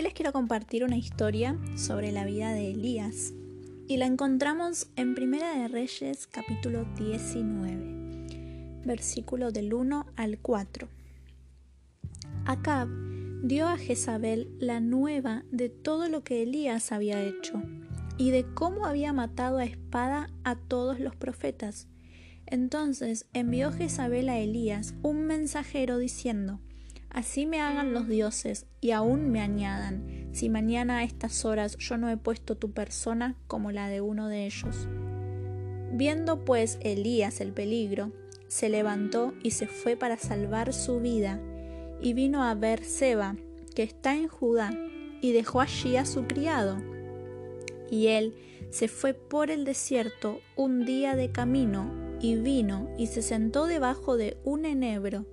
Hoy les quiero compartir una historia sobre la vida de Elías y la encontramos en Primera de Reyes capítulo 19, versículo del 1 al 4. Acab dio a Jezabel la nueva de todo lo que Elías había hecho y de cómo había matado a espada a todos los profetas. Entonces envió Jezabel a Elías un mensajero diciendo, Así me hagan los dioses y aún me añadan, si mañana a estas horas yo no he puesto tu persona como la de uno de ellos. Viendo pues Elías el peligro, se levantó y se fue para salvar su vida, y vino a ver Seba, que está en Judá, y dejó allí a su criado. Y él se fue por el desierto un día de camino, y vino y se sentó debajo de un enebro,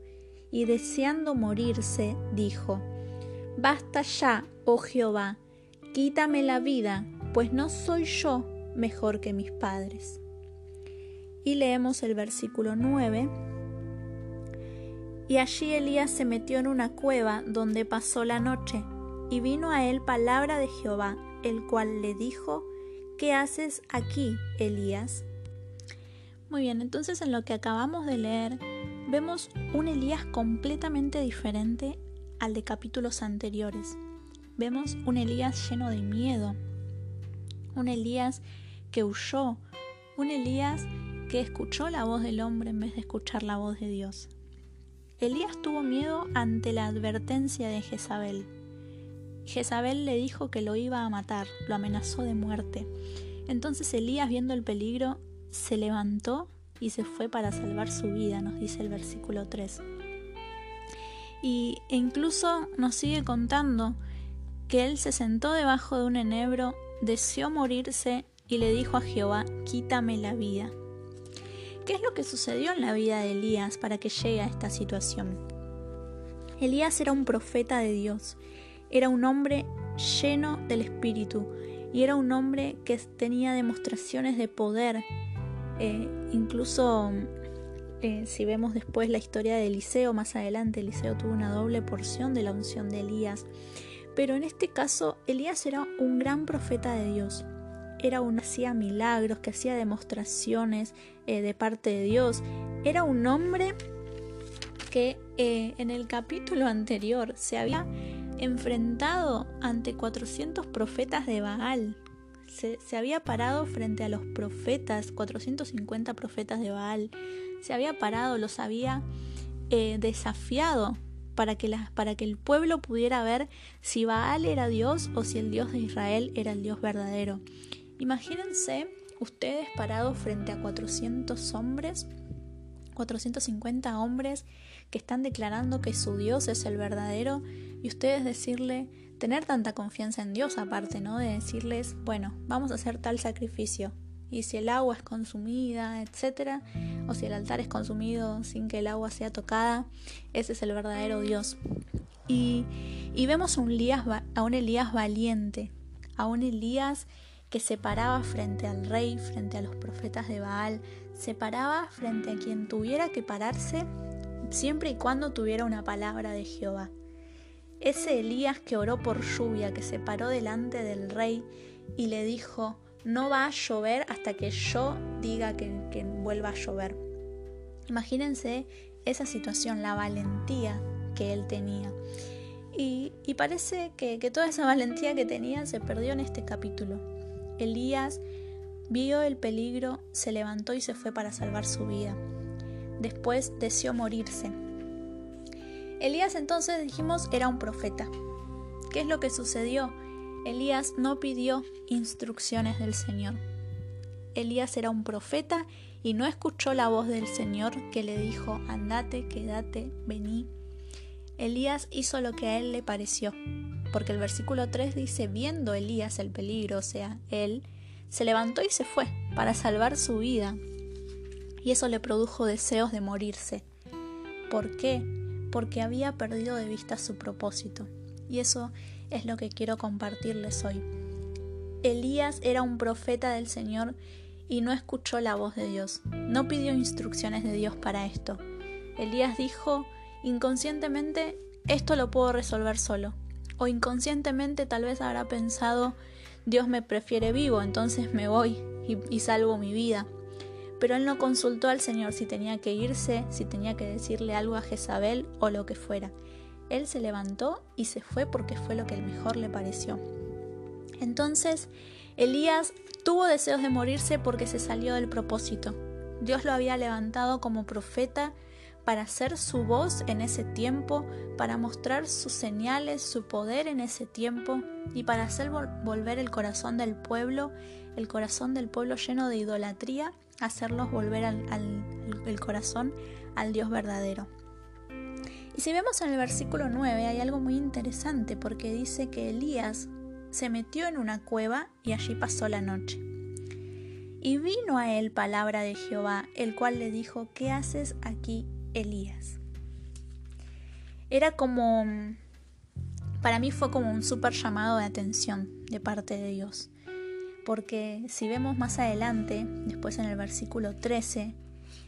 y deseando morirse, dijo, Basta ya, oh Jehová, quítame la vida, pues no soy yo mejor que mis padres. Y leemos el versículo 9. Y allí Elías se metió en una cueva donde pasó la noche, y vino a él palabra de Jehová, el cual le dijo, ¿qué haces aquí, Elías? Muy bien, entonces en lo que acabamos de leer, vemos un Elías completamente diferente al de capítulos anteriores. Vemos un Elías lleno de miedo, un Elías que huyó, un Elías que escuchó la voz del hombre en vez de escuchar la voz de Dios. Elías tuvo miedo ante la advertencia de Jezabel. Jezabel le dijo que lo iba a matar, lo amenazó de muerte. Entonces Elías, viendo el peligro, se levantó y se fue para salvar su vida, nos dice el versículo 3. Y incluso nos sigue contando que él se sentó debajo de un enebro, deseó morirse y le dijo a Jehová, quítame la vida. ¿Qué es lo que sucedió en la vida de Elías para que llegue a esta situación? Elías era un profeta de Dios, era un hombre lleno del Espíritu y era un hombre que tenía demostraciones de poder. Eh, incluso eh, si vemos después la historia de Eliseo, más adelante Eliseo tuvo una doble porción de la unción de Elías. Pero en este caso, Elías era un gran profeta de Dios. Era un hacía milagros, que hacía demostraciones eh, de parte de Dios. Era un hombre que en el capítulo anterior se había enfrentado ante 400 profetas de Baal. Se, había parado frente a los profetas, 450 profetas de Baal se había parado, los había eh, desafiado para que, para que el pueblo pudiera ver si Baal era Dios o si el Dios de Israel era el Dios verdadero. Imagínense ustedes parados frente a 400 hombres, 450 hombres que están declarando que su Dios es el verdadero y ustedes decirle, tener tanta confianza en Dios aparte, ¿no? De decirles, bueno, vamos a hacer tal sacrificio, y si el agua es consumida, etcétera, o si el altar es consumido sin que el agua sea tocada, ese es el verdadero Dios. Y, vemos a un, Elías, a un Elías valiente, a un Elías que se paraba frente al rey, frente a los profetas de Baal, se paraba frente a quien tuviera que pararse siempre y cuando tuviera una palabra de Jehová. Ese Elías que oró por lluvia, que se paró delante del rey y le dijo, no va a llover hasta que yo diga que, vuelva a llover. Imagínense esa situación, la valentía que él tenía. Y, parece que, toda esa valentía que tenía se perdió en este capítulo. Elías vio el peligro, se levantó y se fue para salvar su vida. Después deseó morirse. Elías entonces dijimos era un profeta. ¿Qué es lo que sucedió? Elías no pidió instrucciones del Señor. Elías era un profeta y no escuchó la voz del Señor que le dijo, andate, quédate, vení. Elías hizo lo que a él le pareció, porque el versículo 3 dice, viendo Elías el peligro, o sea, él, se levantó y se fue para salvar su vida. Y eso le produjo deseos de morirse. ¿Por qué? Porque había perdido de vista su propósito. Y eso es lo que quiero compartirles hoy. Elías era un profeta del Señor y no escuchó la voz de Dios, no pidió instrucciones de Dios para esto. Elías dijo inconscientemente, esto lo puedo resolver solo. O inconscientemente tal vez habrá pensado, Dios me prefiere vivo, entonces me voy y, salvo mi vida. Pero él no consultó al Señor si tenía que irse, si tenía que decirle algo a Jezabel o lo que fuera. Él se levantó y se fue porque fue lo que mejor le pareció. Entonces, Elías tuvo deseos de morirse porque se salió del propósito. Dios lo había levantado como profeta para ser su voz en ese tiempo, para mostrar sus señales, su poder en ese tiempo y para hacer volver el corazón del pueblo, el corazón del pueblo lleno de idolatría, hacerlos volver al, el corazón al Dios verdadero. Y si vemos en el versículo 9 hay algo muy interesante porque dice que Elías se metió en una cueva y allí pasó la noche. Y vino a él palabra de Jehová, el cual le dijo, ¿qué haces aquí, Elías. Era como, para mí fue como un súper llamado de atención de parte de Dios. Porque si vemos más adelante, después en el versículo 13,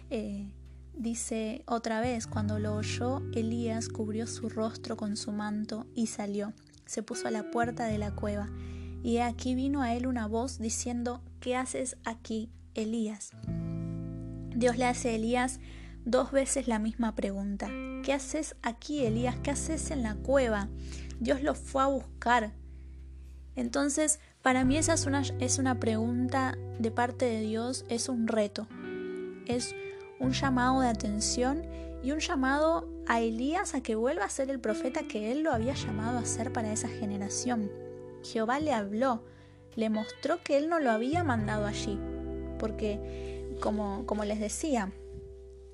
eh, dice otra vez, cuando lo oyó, Elías cubrió su rostro con su manto y salió. Se puso a la puerta de la cueva. Y aquí vino a él una voz diciendo, ¿qué haces aquí, Elías? Dios le hace a Elías dos veces la misma pregunta. ¿Qué haces aquí, Elías? ¿Qué haces en la cueva? Dios lo fue a buscar. Entonces, para mí esa es una, es una pregunta de parte de Dios, es un reto, es un llamado de atención y un llamado a Elías a que vuelva a ser el profeta que él lo había llamado a ser para esa generación. Jehová le habló, le mostró que él no lo había mandado allí, porque como, como les decía,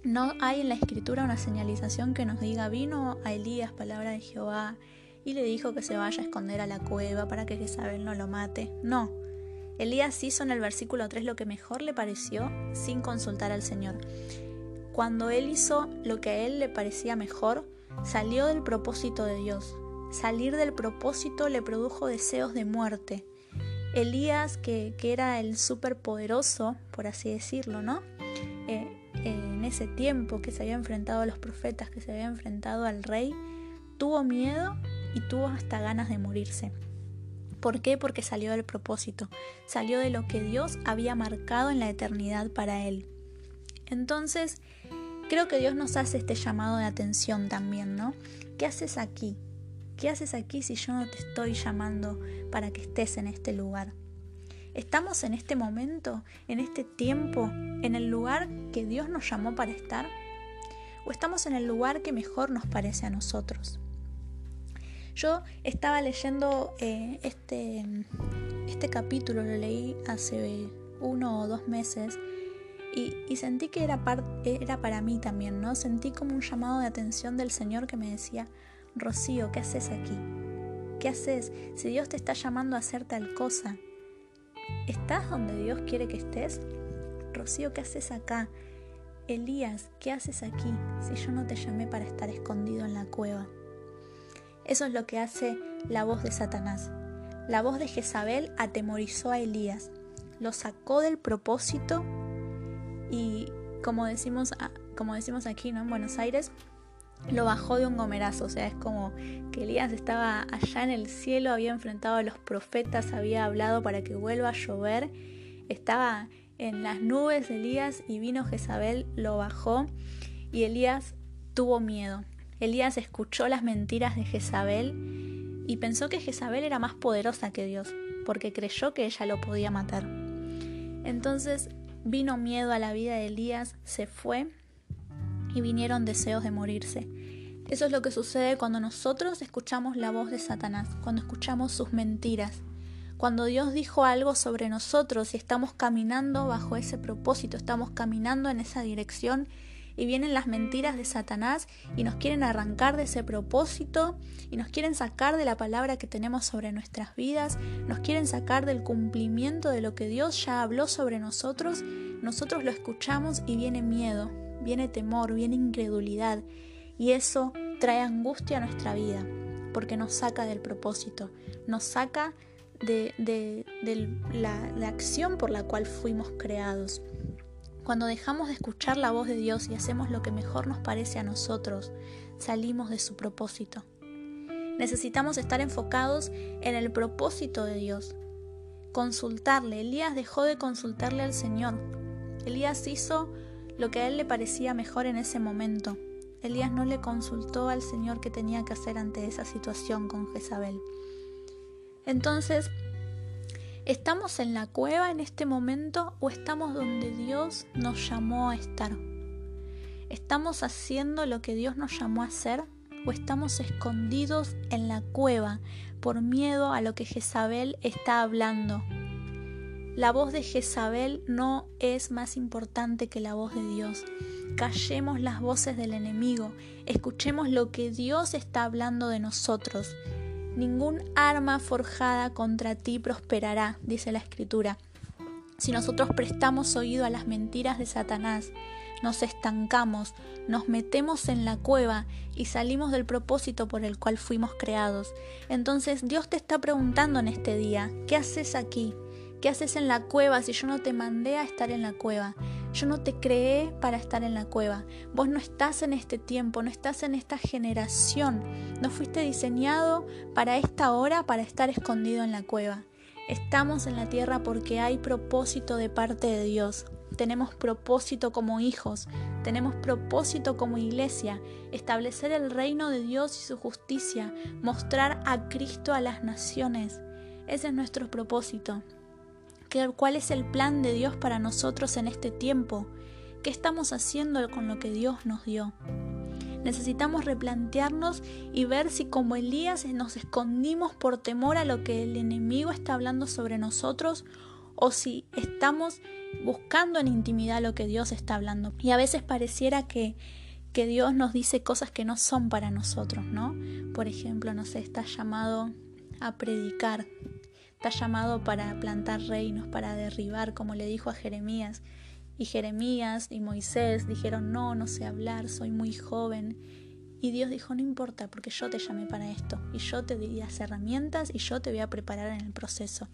no hay en la escritura una señalización que nos diga vino a Elías palabra de Jehová y le dijo que se vaya a esconder a la cueva para que Jezabel no lo mate. No. Elías hizo en el versículo 3 lo que mejor le pareció sin consultar al Señor. Cuando él hizo lo que a él le parecía mejor, salió del propósito de Dios. Salir del propósito le produjo deseos de muerte. Elías, que, que era el superpoderoso, por así decirlo, ¿no? Eh, en ese tiempo que se había enfrentado a los profetas, que se había enfrentado al rey, tuvo miedo y tuvo hasta ganas de morirse. ¿Por qué? Porque salió del propósito, salió de lo que Dios había marcado en la eternidad para él. Entonces, creo que Dios nos hace este llamado de atención también, ¿no? ¿Qué haces aquí? ¿Qué haces aquí si yo no te estoy llamando para que estés en este lugar? ¿Estamos en este momento, en este tiempo, en el lugar que Dios nos llamó para estar? ¿O estamos en el lugar que mejor nos parece a nosotros? Yo estaba leyendo eh, este, este capítulo, lo leí hace uno o dos meses y, sentí que era, era para mí también, ¿no? Sentí como un llamado de atención del Señor que me decía, Rocío, ¿qué haces aquí? ¿Qué haces? Si Dios te está llamando a hacer tal cosa, ¿Estás donde Dios quiere que estés? Rocío, ¿qué haces acá? Elías, ¿qué haces aquí si yo no te llamé para estar escondido en la cueva? Eso es lo que hace la voz de Satanás. La voz de Jezabel atemorizó a Elías, lo sacó del propósito y como decimos, como decimos aquí ¿no? en Buenos Aires, lo bajó de un gomerazo, o sea, es como que Elías estaba allá en el cielo, había enfrentado a los profetas, había hablado para que vuelva a llover, estaba en las nubes Elías y vino Jezabel, lo bajó y Elías tuvo miedo. Elías escuchó las mentiras de Jezabel y pensó que Jezabel era más poderosa que Dios, porque creyó que ella lo podía matar. Entonces vino miedo a la vida de Elías, se fue y vinieron deseos de morirse. Eso es lo que sucede cuando nosotros escuchamos la voz de Satanás, cuando escuchamos sus mentiras, cuando Dios dijo algo sobre nosotros y estamos caminando bajo ese propósito, estamos caminando en esa dirección y vienen las mentiras de Satanás y nos quieren arrancar de ese propósito y nos quieren sacar de la palabra que tenemos sobre nuestras vidas, nos quieren sacar del cumplimiento de lo que Dios ya habló sobre nosotros, nosotros lo escuchamos y viene miedo, viene temor, viene incredulidad y eso trae angustia a nuestra vida porque nos saca del propósito, nos saca de, la, la acción por la cual fuimos creados. Cuando dejamos de escuchar la voz de Dios y hacemos lo que mejor nos parece a nosotros, salimos de su propósito. Necesitamos estar enfocados en el propósito de Dios. Consultarle. Elías dejó de consultarle al Señor. Elías hizo lo que a él le parecía mejor en ese momento. Elías no le consultó al Señor qué tenía que hacer ante esa situación con Jezabel. Entonces, ¿estamos en la cueva en este momento o estamos donde Dios nos llamó a estar? ¿Estamos haciendo lo que Dios nos llamó a hacer o estamos escondidos en la cueva por miedo a lo que Jezabel está hablando? La voz de Jezabel no es más importante que la voz de Dios. Callemos las voces del enemigo, escuchemos lo que Dios está hablando de nosotros. Ningún arma forjada contra ti prosperará, dice la Escritura. Si nosotros prestamos oído a las mentiras de Satanás, nos estancamos, nos metemos en la cueva y salimos del propósito por el cual fuimos creados. Entonces Dios te está preguntando en este día, ¿qué haces aquí? ¿Qué haces en la cueva si yo no te mandé a estar en la cueva? Yo no te creé para estar en la cueva. Vos no estás en este tiempo, no estás en esta generación. No fuiste diseñado para esta hora para estar escondido en la cueva. Estamos en la tierra porque hay propósito de parte de Dios. Tenemos propósito como hijos, tenemos propósito como iglesia, establecer el reino de Dios y su justicia, mostrar a Cristo a las naciones. Ese es nuestro propósito cuál es el plan de Dios para nosotros en este tiempo, qué estamos haciendo con lo que Dios nos dio. Necesitamos replantearnos y ver si como Elías nos escondimos por temor a lo que el enemigo está hablando sobre nosotros o si estamos buscando en intimidad lo que Dios está hablando. Y a veces pareciera que, que Dios nos dice cosas que no son para nosotros, ¿no? Por ejemplo, no sé, está llamado a predicar Está llamado para plantar reinos, para derribar, como le dijo a Jeremías. Y Jeremías y Moisés dijeron, no, no sé hablar, soy muy joven. Y Dios dijo, no importa, porque yo te llamé para esto, y yo te di las herramientas y yo te voy a preparar en el proceso.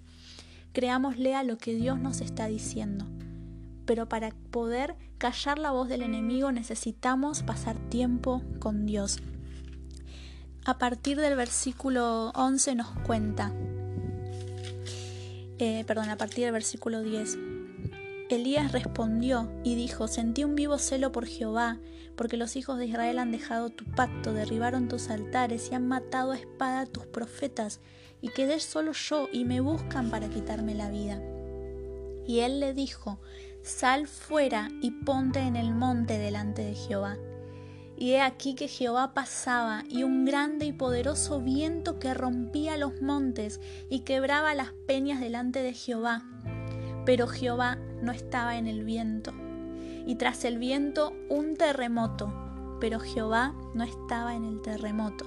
Creámosle a lo que Dios nos está diciendo. Pero para poder callar la voz del enemigo necesitamos pasar tiempo con Dios. A partir del versículo 11 nos cuenta, eh, perdón, a partir del versículo 10. Elías respondió y dijo, sentí un vivo celo por Jehová, porque los hijos de Israel han dejado tu pacto, derribaron tus altares y han matado a espada a tus profetas, y quedé solo yo y me buscan para quitarme la vida. Y él le dijo, sal fuera y ponte en el monte delante de Jehová. Y he aquí que Jehová pasaba, y un grande y poderoso viento que rompía los montes y quebraba las peñas delante de Jehová. Pero Jehová no estaba en el viento. Y tras el viento un terremoto, pero Jehová no estaba en el terremoto.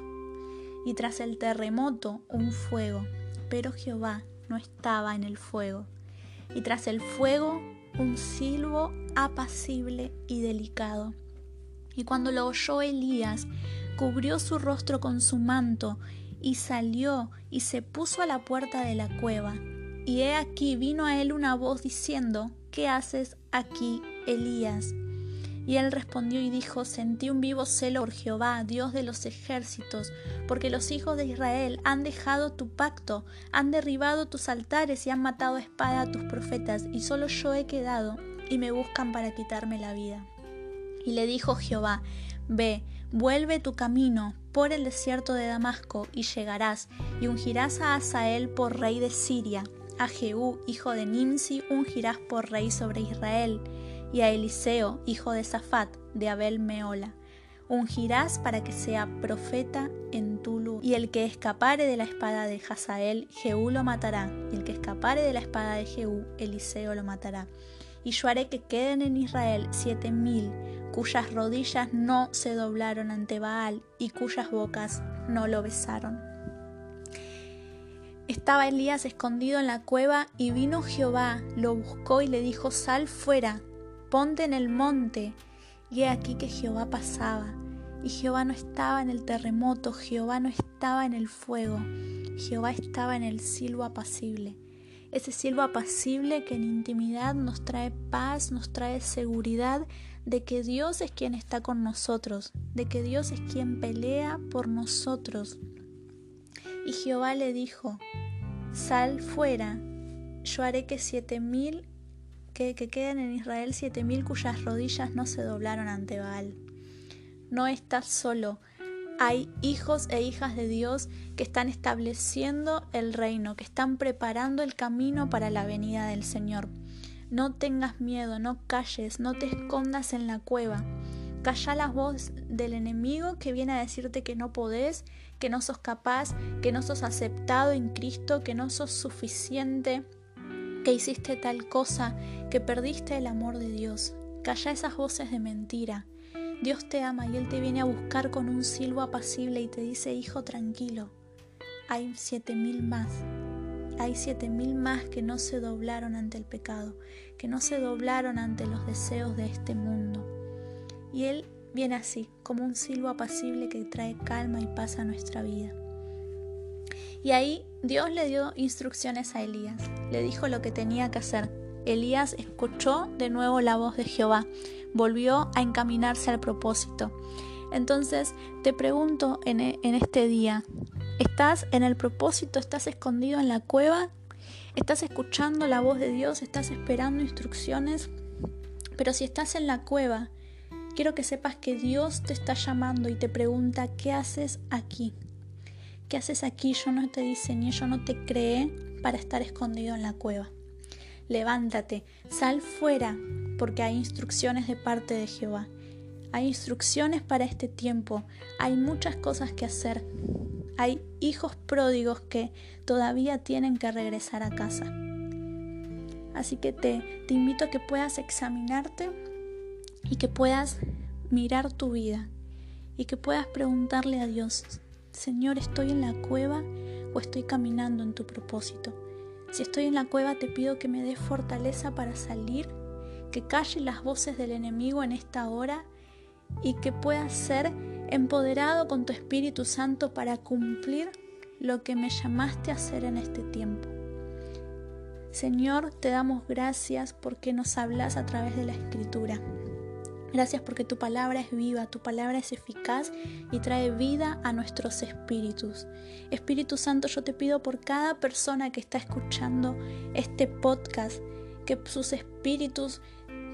Y tras el terremoto un fuego, pero Jehová no estaba en el fuego. Y tras el fuego un silbo apacible y delicado y cuando lo oyó Elías, cubrió su rostro con su manto, y salió y se puso a la puerta de la cueva. Y he aquí vino a él una voz diciendo, ¿qué haces aquí, Elías? Y él respondió y dijo, sentí un vivo celo por Jehová, Dios de los ejércitos, porque los hijos de Israel han dejado tu pacto, han derribado tus altares y han matado a espada a tus profetas, y solo yo he quedado, y me buscan para quitarme la vida. Y le dijo Jehová, Ve, vuelve tu camino por el desierto de Damasco, y llegarás, y ungirás a Asael por rey de Siria, a Jehú, hijo de Nimsi, ungirás por rey sobre Israel, y a Eliseo, hijo de Safat, de Abel Meola. Ungirás para que sea profeta en tu lugar. Y el que escapare de la espada de Hazael, Jehú lo matará, y el que escapare de la espada de Jehú, Eliseo lo matará. Y yo haré que queden en Israel siete mil cuyas rodillas no se doblaron ante Baal y cuyas bocas no lo besaron. Estaba Elías escondido en la cueva y vino Jehová, lo buscó y le dijo, sal fuera, ponte en el monte. Y he aquí que Jehová pasaba. Y Jehová no estaba en el terremoto, Jehová no estaba en el fuego, Jehová estaba en el silbo apacible. Ese silbo apacible que en intimidad nos trae paz, nos trae seguridad de que Dios es quien está con nosotros, de que Dios es quien pelea por nosotros. Y Jehová le dijo, Sal fuera, yo haré que siete mil que, que queden en Israel siete mil cuyas rodillas no se doblaron ante Baal. No estás solo, hay hijos e hijas de Dios que están estableciendo el reino, que están preparando el camino para la venida del Señor. No tengas miedo, no calles, no te escondas en la cueva. Calla la voz del enemigo que viene a decirte que no podés, que no sos capaz, que no sos aceptado en Cristo, que no sos suficiente, que hiciste tal cosa, que perdiste el amor de Dios. Calla esas voces de mentira. Dios te ama y Él te viene a buscar con un silbo apacible y te dice, hijo, tranquilo. Hay siete mil más. Hay siete mil más que no se doblaron ante el pecado, que no se doblaron ante los deseos de este mundo. Y Él viene así, como un silbo apacible que trae calma y paz a nuestra vida. Y ahí Dios le dio instrucciones a Elías, le dijo lo que tenía que hacer. Elías escuchó de nuevo la voz de Jehová, volvió a encaminarse al propósito. Entonces te pregunto en, e, en este día, ¿estás en el propósito? ¿Estás escondido en la cueva? ¿Estás escuchando la voz de Dios? ¿Estás esperando instrucciones? Pero si estás en la cueva, quiero que sepas que Dios te está llamando y te pregunta, ¿qué haces aquí? ¿Qué haces aquí? Yo no te diseñé, yo no te creé para estar escondido en la cueva. Levántate, sal fuera, porque hay instrucciones de parte de Jehová. Hay instrucciones para este tiempo. Hay muchas cosas que hacer. Hay hijos pródigos que todavía tienen que regresar a casa. Así que te, invito a que puedas examinarte y que puedas mirar tu vida y que puedas preguntarle a Dios, Señor, ¿estoy en la cueva o estoy caminando en tu propósito? Si estoy en la cueva, te pido que me des fortaleza para salir, que calle las voces del enemigo en esta hora y que pueda ser empoderado con tu Espíritu Santo para cumplir lo que me llamaste a hacer en este tiempo. Señor, te damos gracias porque nos hablas a través de la Escritura. Gracias porque tu palabra es viva, tu palabra es eficaz y trae vida a nuestros espíritus. Espíritu Santo, yo te pido por cada persona que está escuchando este podcast, que sus espíritus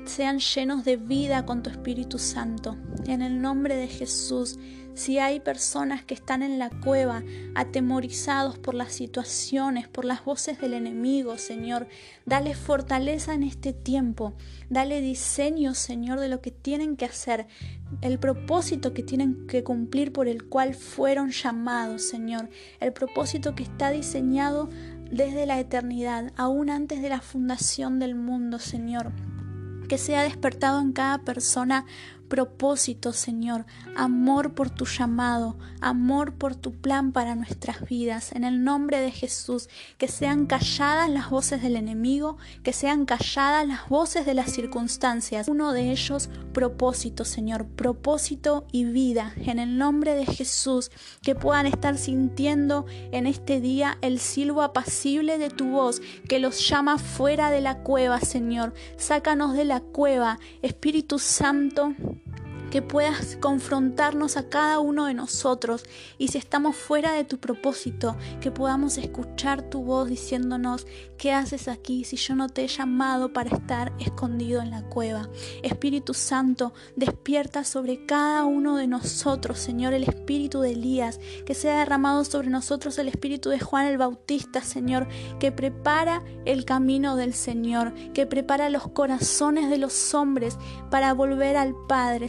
sean llenos de vida con tu Espíritu Santo. En el nombre de Jesús, si hay personas que están en la cueva, atemorizados por las situaciones, por las voces del enemigo, Señor, dale fortaleza en este tiempo, dale diseño, Señor, de lo que tienen que hacer, el propósito que tienen que cumplir por el cual fueron llamados, Señor, el propósito que está diseñado desde la eternidad, aún antes de la fundación del mundo, Señor que sea despertado en cada persona propósito, Señor, amor por tu llamado, amor por tu plan para nuestras vidas. En el nombre de Jesús, que sean calladas las voces del enemigo, que sean calladas las voces de las circunstancias. Uno de ellos, propósito, Señor, propósito y vida. En el nombre de Jesús, que puedan estar sintiendo en este día el silbo apacible de tu voz, que los llama fuera de la cueva, Señor. Sácanos de la cueva, Espíritu Santo que puedas confrontarnos a cada uno de nosotros y si estamos fuera de tu propósito, que podamos escuchar tu voz diciéndonos, ¿qué haces aquí si yo no te he llamado para estar escondido en la cueva? Espíritu Santo, despierta sobre cada uno de nosotros, Señor, el espíritu de Elías, que sea derramado sobre nosotros el espíritu de Juan el Bautista, Señor, que prepara el camino del Señor, que prepara los corazones de los hombres para volver al Padre,